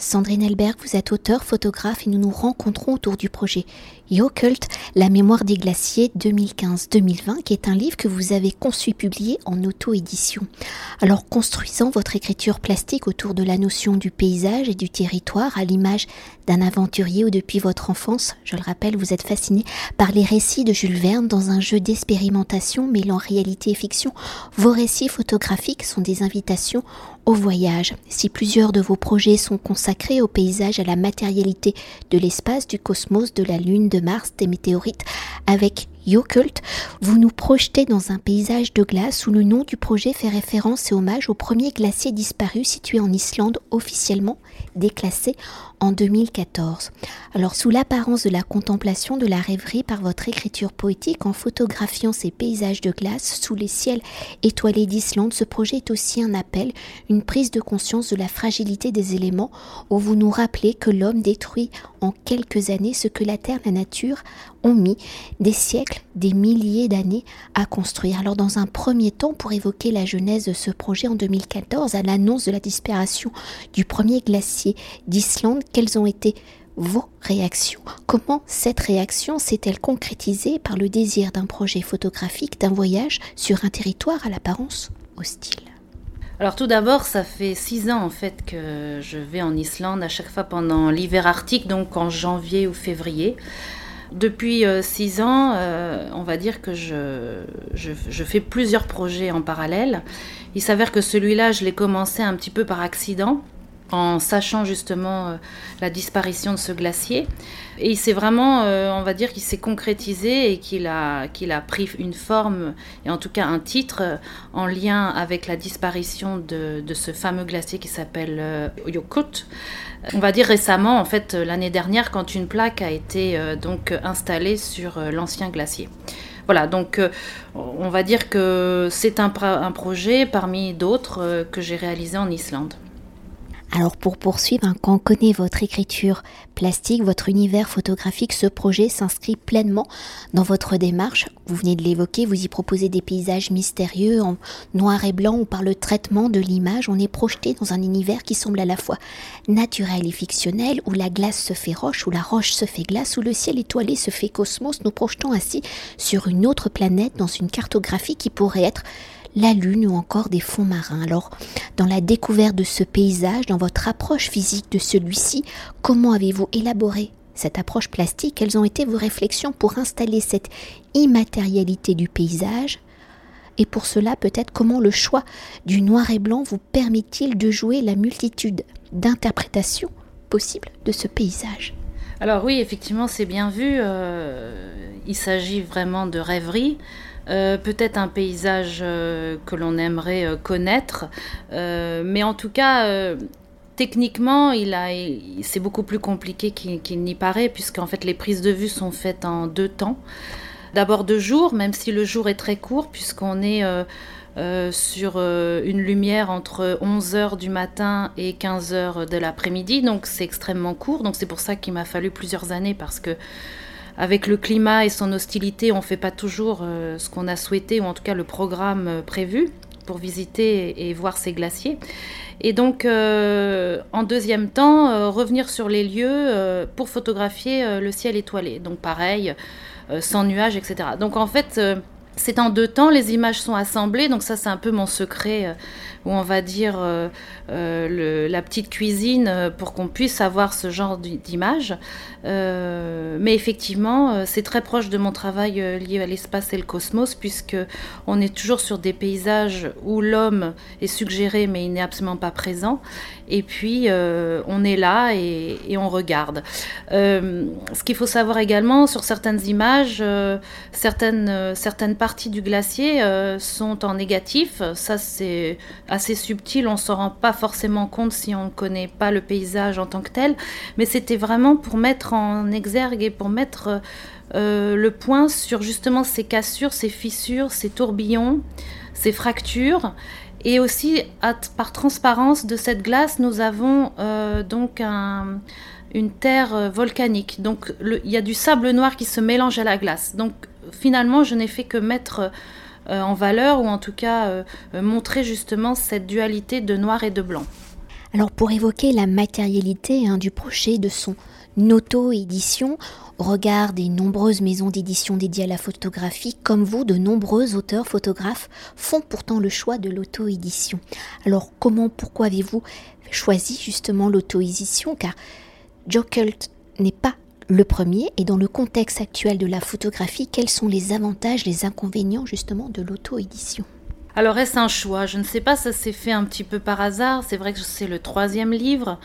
Sandrine Elberg, vous êtes auteur, photographe et nous nous rencontrons autour du projet Yocult, la mémoire des glaciers 2015-2020, qui est un livre que vous avez conçu publié en auto-édition. Alors, construisant votre écriture plastique autour de la notion du paysage et du territoire, à l'image d'un aventurier ou depuis votre enfance, je le rappelle, vous êtes fasciné par les récits de Jules Verne dans un jeu d'expérimentation mêlant réalité et fiction. Vos récits photographiques sont des invitations au voyage. Si plusieurs de vos projets sont consacrés au paysage, à la matérialité de l'espace, du cosmos, de la Lune, de Mars, des météorites, avec Yocult, vous nous projetez dans un paysage de glace où le nom du projet fait référence et hommage au premier glacier disparu situé en Islande officiellement déclassé en 2014. Alors sous l'apparence de la contemplation de la rêverie par votre écriture poétique en photographiant ces paysages de glace sous les ciels étoilés d'Islande, ce projet est aussi un appel, une prise de conscience de la fragilité des éléments où vous nous rappelez que l'homme détruit en quelques années ce que la terre, la nature ont mis des siècles, des milliers d'années à construire. Alors dans un premier temps, pour évoquer la genèse de ce projet en 2014, à l'annonce de la disparition du premier glacier d'Islande, quelles ont été vos réactions? Comment cette réaction s'est-elle concrétisée par le désir d'un projet photographique, d'un voyage sur un territoire à l'apparence hostile? Alors tout d'abord, ça fait six ans en fait que je vais en Islande à chaque fois pendant l'hiver arctique, donc en janvier ou février. Depuis euh, six ans, euh, on va dire que je, je, fais plusieurs projets en parallèle. Il s'avère que celui-là, je l'ai commencé un petit peu par accident en sachant justement euh, la disparition de ce glacier. Et il s'est vraiment, euh, on va dire, qu'il s'est concrétisé et qu'il a, qu'il a pris une forme, et en tout cas un titre, euh, en lien avec la disparition de, ce fameux glacier qui s'appelle Yokut. On va dire récemment, en fait, l'année dernière, quand une plaque a été donc installée sur l'ancien glacier. Voilà, donc on va dire que c'est un projet parmi d'autres que j'ai réalisé en Islande. Alors pour poursuivre, hein, quand on connaît votre écriture plastique, votre univers photographique, ce projet s'inscrit pleinement dans votre démarche. Vous venez de l'évoquer, vous y proposez des paysages mystérieux en noir et blanc où par le traitement de l'image, on est projeté dans un univers qui semble à la fois naturel et fictionnel, où la glace se fait roche, où la roche se fait glace, où le ciel étoilé se fait cosmos, nous projetons ainsi sur une autre planète dans une cartographie qui pourrait être la Lune ou encore des fonds marins. Alors, dans la découverte de ce paysage, dans votre approche physique de celui-ci, comment avez-vous élaboré cette approche plastique? Quelles ont été vos réflexions pour installer cette immatérialité du paysage? Et pour cela, peut-être comment le choix du noir et blanc vous permet-il de jouer la multitude d'interprétations possibles de ce paysage? Alors oui, effectivement, c'est bien vu. Euh, il s'agit vraiment de rêverie. Euh, peut-être un paysage euh, que l'on aimerait euh, connaître, mais en tout cas, techniquement, il a, c'est beaucoup plus compliqué qu'il, n'y paraît, puisqu'en fait les prises de vue sont faites en deux temps. D'abord deux jours, même si le jour est très court, puisqu'on est sur une lumière entre 11h du matin et 15h de l'après-midi, donc c'est extrêmement court, donc c'est pour ça qu'il m'a fallu plusieurs années, parce que avec le climat et son hostilité, on ne fait pas toujours euh, ce qu'on a souhaité, ou en tout cas le programme euh, prévu pour visiter et, voir ces glaciers. Et donc, euh, en deuxième temps, revenir sur les lieux pour photographier le ciel étoilé. Donc, pareil, sans nuages, etc. Donc, en fait, c'est en deux temps, les images sont assemblées, donc ça c'est un peu mon secret ou on va dire euh, euh, la petite cuisine euh, pour qu'on puisse avoir ce genre d'image. mais effectivement, c'est très proche de mon travail lié à l'espace et le cosmos, puisque on est toujours sur des paysages où l'homme est suggéré, mais il n'est absolument pas présent. Et puis, on est là et, on regarde. ce qu'il faut savoir également, sur certaines images, certaines, certaines parties du glacier sont en négatif. Ça, c'est assez subtil, on s'en rend pas forcément compte si on ne connaît pas le paysage en tant que tel, mais c'était vraiment pour mettre en exergue et pour mettre euh, le point sur justement ces cassures, ces fissures, ces tourbillons, ces fractures. Et aussi, par transparence de cette glace, nous avons euh, donc une terre euh, volcanique. Donc il y a du sable noir qui se mélange à la glace. Donc finalement, je n'ai fait que mettre en valeur ou en tout cas montrer justement cette dualité de noir et de blanc. Alors pour évoquer la matérialité hein, du projet de son auto-édition, au regard des nombreuses maisons d'édition dédiées à la photographie, comme vous, de nombreux auteurs photographes font pourtant le choix de l'auto-édition. Alors comment, pourquoi avez-vous choisi justement l'auto-édition? Car Joe Cult n'est pas le premier et dans le contexte actuel de la photographie, quels sont les avantages, les inconvénients justement de l'auto-édition? Alors est-ce un choix? Je ne sais pas, ça s'est fait un petit peu par hasard. C'est vrai que c'est le troisième livre.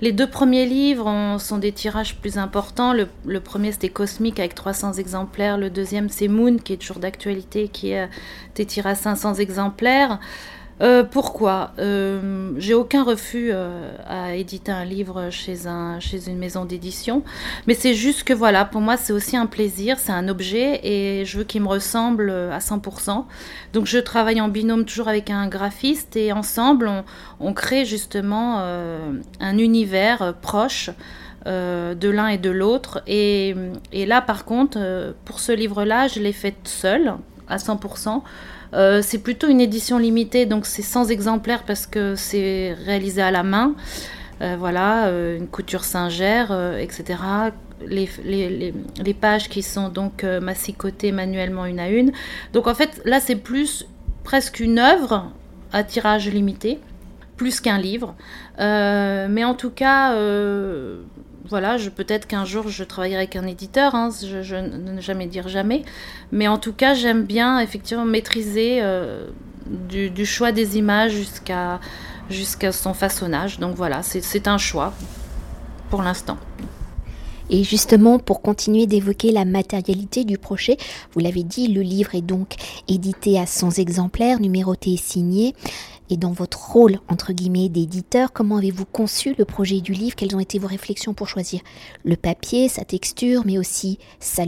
Les deux premiers livres sont des tirages plus importants. Le, premier c'était Cosmique avec 300 exemplaires. Le deuxième c'est Moon qui est toujours d'actualité, qui été tiré à 500 exemplaires. Euh, pourquoi? Euh, J'ai aucun refus euh, à éditer un livre chez, un, chez une maison d'édition, mais c'est juste que voilà, pour moi c'est aussi un plaisir, c'est un objet et je veux qu'il me ressemble à 100%. Donc je travaille en binôme toujours avec un graphiste et ensemble on, crée justement un univers proche. de l'un et de l'autre. Et, et, là, par contre, pour ce livre-là, je l'ai fait seule, à 100%. Euh, c'est plutôt une édition limitée, donc c'est 100 exemplaires parce que c'est réalisé à la main. Euh, voilà, euh, une couture singère, etc. Les, les, pages qui sont donc massicotées manuellement une à une. Donc en fait, là, c'est plus presque une œuvre à tirage limité, plus qu'un livre. mais en tout cas, voilà, peut-être qu'un jour je travaillerai avec un éditeur, hein, je, ne jamais dire jamais, mais en tout cas j'aime bien effectivement maîtriser euh, du, choix des images jusqu'à jusqu'à son façonnage. Donc voilà, c'est un choix pour l'instant. Et justement, pour continuer d'évoquer la matérialité du projet, vous l'avez dit, le livre est donc édité à 100 exemplaires, numéroté et signé. Et dans votre rôle, entre guillemets, d'éditeur, comment avez-vous conçu le projet du livre? Quelles ont été vos réflexions pour choisir le papier, sa texture, mais aussi sa,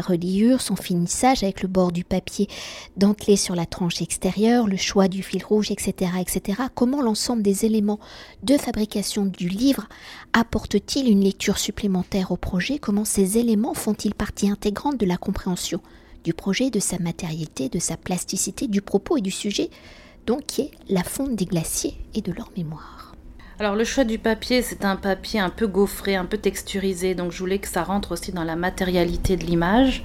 reliure, son finissage avec le bord du papier dentelé sur la tranche extérieure, le choix du fil rouge, etc. etc. Comment l'ensemble des éléments de fabrication du livre apporte-t-il une lecture supplémentaire au projet? Comment ces éléments font-ils partie intégrante de la compréhension du projet, de sa matérialité, de sa plasticité, du propos et du sujet donc qui est la fonte des glaciers et de leur mémoire. Alors le choix du papier, c'est un papier un peu gaufré, un peu texturisé, donc je voulais que ça rentre aussi dans la matérialité de l'image.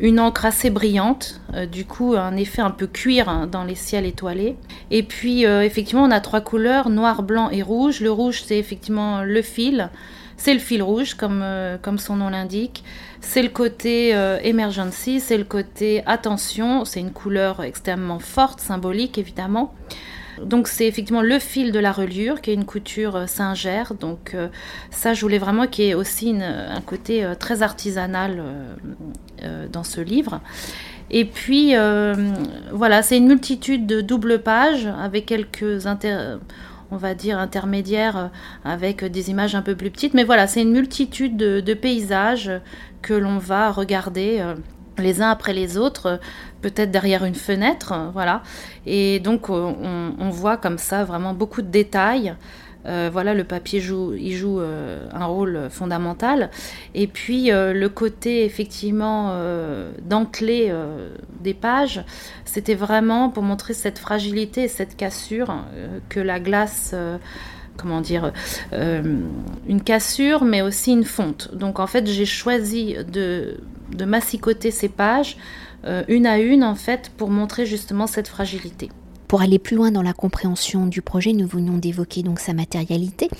Une encre assez brillante, euh, du coup un effet un peu cuir hein, dans les ciels étoilés. Et puis euh, effectivement on a trois couleurs, noir, blanc et rouge. Le rouge c'est effectivement le fil, c'est le fil rouge comme, euh, comme son nom l'indique. C'est le côté euh, emergency, c'est le côté attention, c'est une couleur extrêmement forte, symbolique évidemment. Donc c'est effectivement le fil de la reliure qui est une couture euh, singère. Donc ça, je voulais vraiment qu'il y ait aussi un côté très artisanal dans ce livre. Et puis voilà, c'est une multitude de doubles pages avec quelques inter on va dire, intermédiaire euh, avec des images un peu plus petites. Mais voilà, c'est une multitude de, paysages que l'on va regarder euh, les uns après les autres, peut-être derrière une fenêtre, voilà. Et donc on, voit comme ça vraiment beaucoup de détails. Euh, voilà, le papier joue, il joue euh, un rôle fondamental. Et puis euh, le côté effectivement dentelé des pages, c'était vraiment pour montrer cette fragilité et cette cassure que la glace comment dire, une cassure, mais aussi une fonte. Donc en fait, j'ai choisi de, de massicoter ces pages une à une, en fait, pour montrer justement cette fragilité. Pour aller plus loin dans la compréhension du projet, nous venons d'évoquer donc sa matérialité.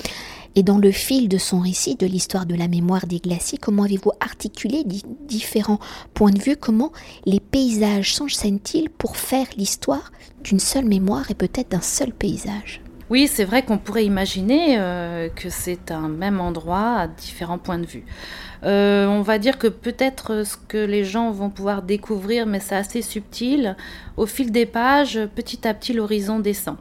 Et dans le fil de son récit de l'histoire de la mémoire des glaciers, comment avez-vous articulé différents points de vue? Comment les paysages s'enchaînent-ils pour faire l'histoire d'une seule mémoire et peut-être d'un seul paysage? Oui, c'est vrai qu'on pourrait imaginer euh, que c'est un même endroit à différents points de vue. Euh, on va dire que peut-être ce que les gens vont pouvoir découvrir, mais c'est assez subtil, au fil des pages, petit à petit l'horizon descend.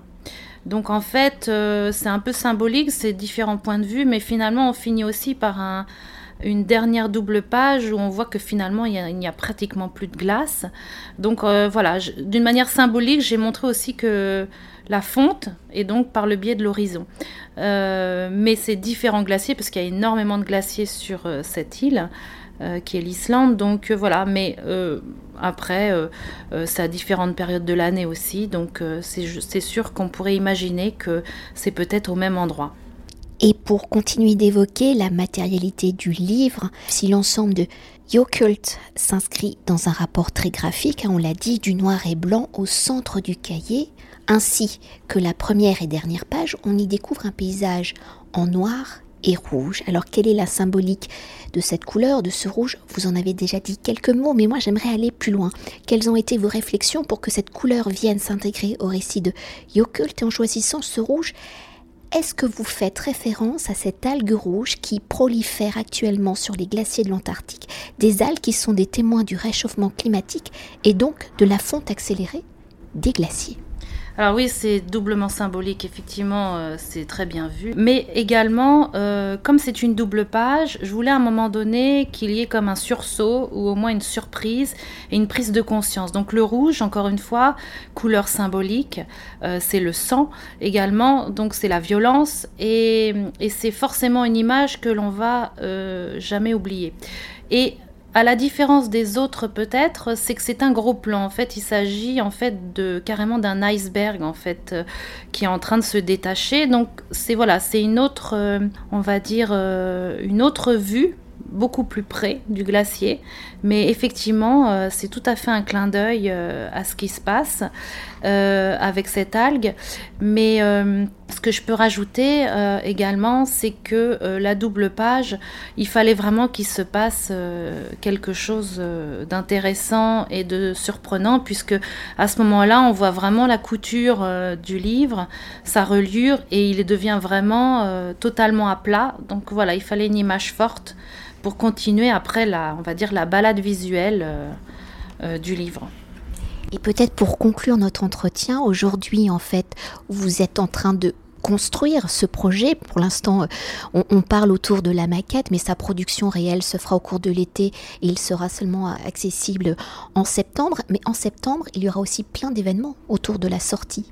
Donc en fait, euh, c'est un peu symbolique, c'est différents points de vue, mais finalement on finit aussi par un, une dernière double page où on voit que finalement il n'y a, pratiquement plus de glace. Donc euh, voilà, d'une manière symbolique, j'ai montré aussi que la fonte est donc par le biais de l'horizon. Euh, mais c'est différents glaciers parce qu'il y a énormément de glaciers sur euh, cette île. qui est l'Islande. Donc voilà, mais après, ça a différentes périodes de l'année aussi. Donc c'est sûr qu'on pourrait imaginer que c'est peut-être au même endroit. Et pour continuer d'évoquer la matérialité du livre, si l'ensemble de Yocult s'inscrit dans un rapport très graphique, hein, on l'a dit, du noir et blanc au centre du cahier, ainsi que la première et dernière page, on y découvre un paysage en noir et rouge. Alors quelle est la symbolique de cette couleur, de ce rouge? Vous en avez déjà dit quelques mots, mais moi j'aimerais aller plus loin. Quelles ont été vos réflexions pour que cette couleur vienne s'intégrer au récit de Yocult et en choisissant ce rouge? Est-ce que vous faites référence à cette algue rouge qui prolifère actuellement sur les glaciers de l'Antarctique, des algues qui sont des témoins du réchauffement climatique et donc de la fonte accélérée des glaciers? Alors oui, c'est doublement symbolique, effectivement, euh, c'est très bien vu. Mais également, euh, comme c'est une double page, je voulais à un moment donné qu'il y ait comme un sursaut ou au moins une surprise et une prise de conscience. Donc le rouge, encore une fois, couleur symbolique, euh, c'est le sang également, donc c'est la violence et, et c'est forcément une image que l'on va jamais oublier. Et à la différence des autres peut-être, c'est que c'est un gros plan. En fait, il s'agit en fait de carrément d'un iceberg euh, qui est en train de se détacher. Donc c'est voilà, c'est une autre, euh, on va dire euh, une autre vue beaucoup plus près du glacier. Mais effectivement, euh, c'est tout à fait un clin d'œil euh, à ce qui se passe euh, avec cette algue. Mais ce que je peux rajouter également, c'est que la double page, il fallait vraiment qu'il se passe quelque chose d'intéressant et de surprenant, puisque à ce moment-là, on voit vraiment la couture du livre, sa relure, et il devient vraiment totalement à plat. Donc voilà, il fallait une image forte pour continuer après la, on va dire, la balade visuelle euh, euh, du livre. Et peut-être pour conclure notre entretien, aujourd'hui en fait, vous êtes en train de construire ce projet. Pour l'instant, on, on, parle autour de la maquette, mais sa production réelle se fera au cours de l'été et il sera seulement accessible en septembre. Mais en septembre, il y aura aussi plein d'événements autour de la sortie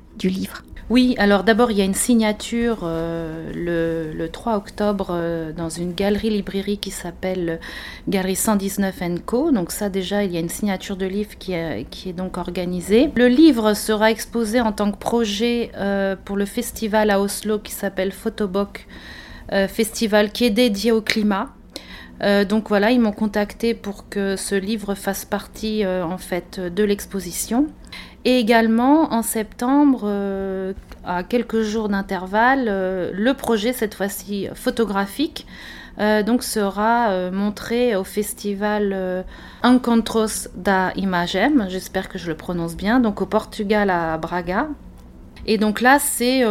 Oui, alors d'abord, il y a une signature euh, le, 3 octobre euh, dans une galerie-librairie qui s'appelle Galerie 119 Co. Donc ça déjà, il y a une signature de livre qui est, qui est donc organisée. Le livre sera exposé en tant que projet euh, pour le festival à Oslo qui s'appelle Photobok, festival qui est dédié au climat. Donc voilà, ils m'ont contacté pour que ce livre fasse partie en fait de l'exposition. Et également en septembre, euh, à quelques jours d'intervalle, euh, le projet, cette fois-ci photographique, euh, donc sera montré au festival Encontros da Imagem, j'espère que je le prononce bien, donc au Portugal à Braga. Et donc là, c'est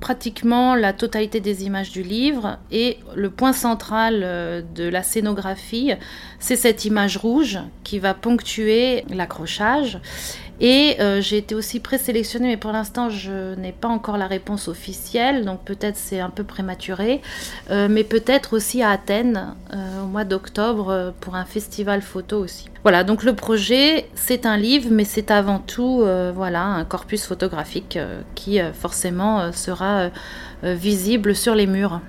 pratiquement la totalité des images du livre. Et le point central de la scénographie, c'est cette image rouge qui va ponctuer l'accrochage. Et euh, j'ai été aussi présélectionnée, mais pour l'instant, je n'ai pas encore la réponse officielle, donc peut-être c'est un peu prématuré, euh, mais peut-être aussi à Athènes euh, au mois d'octobre pour un festival photo aussi. Voilà, donc le projet, c'est un livre, mais c'est avant tout voilà, un corpus photographique qui forcément sera visible sur les murs.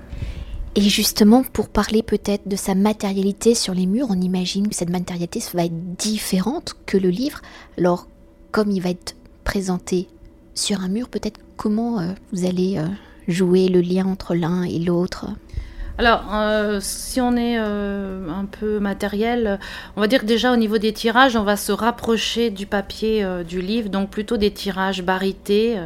Et justement, pour parler peut-être de sa matérialité sur les murs, on imagine que cette matérialité va être différente que le livre. Alors, comme il va être présenté sur un mur, peut-être comment euh, vous allez euh, jouer le lien entre l'un et l'autre? Alors, euh, si on est un peu matériel, on va dire que déjà au niveau des tirages, on va se rapprocher du papier du livre, donc plutôt des tirages barités,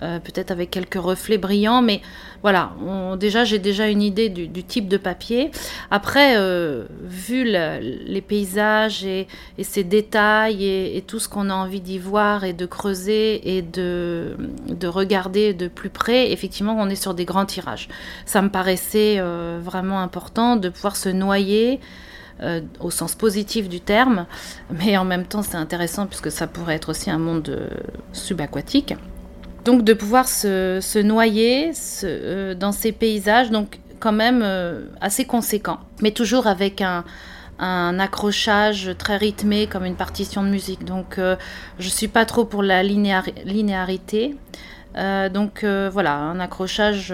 peut-être avec quelques reflets brillants, mais voilà, déjà j'ai déjà une idée du, type de papier. Après, euh, vu les paysages et, ces détails et, tout ce qu'on a envie d'y voir et de creuser et de, regarder de plus près, effectivement, on est sur des grands tirages. Ça me paraissait euh, vraiment important de pouvoir se noyer. Euh, au sens positif du terme, mais en même temps c'est intéressant puisque ça pourrait être aussi un monde subaquatique. Donc de pouvoir se, noyer euh, dans ces paysages, donc quand même euh, assez conséquent, mais toujours avec un, accrochage très rythmé comme une partition de musique. Donc euh, je suis pas trop pour la linéarité. donc voilà, un accrochage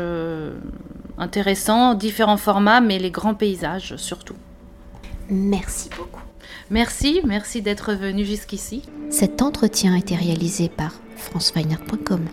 intéressant, différents formats, mais les grands paysages surtout. Merci beaucoup. Merci, merci d'être venu jusqu'ici. Cet entretien a été réalisé par franceweiner.com.